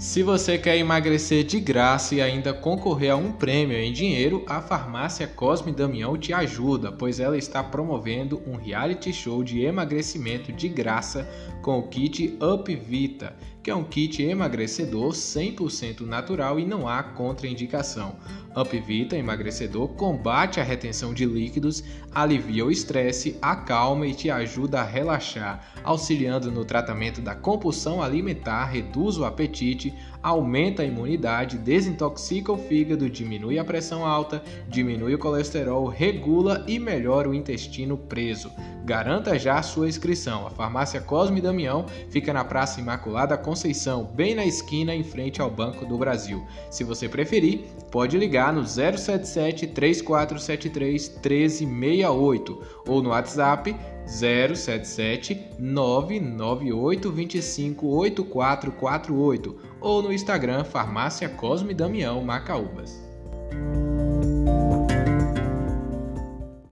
Se você quer emagrecer de graça e ainda concorrer a um prêmio em dinheiro, a farmácia Cosme Damião te ajuda, pois ela está promovendo um reality show de emagrecimento de graça com o kit Up Vita, que é um kit emagrecedor 100% natural e não há contraindicação. Upvita emagrecedor combate a retenção de líquidos, alivia o estresse, acalma e te ajuda a relaxar, auxiliando no tratamento da compulsão alimentar, reduz o apetite, aumenta a imunidade, desintoxica o fígado, diminui a pressão alta, diminui o colesterol, regula e melhora o intestino preso. Garanta já sua inscrição. A farmácia Cosme Damião fica na Praça Imaculada Conceição, bem na esquina em frente ao Banco do Brasil. Se você preferir, pode ligar no 077 3473 1368 ou no WhatsApp 077 998 25 8448 ou no Instagram Farmácia Cosme Damião Macaúbas.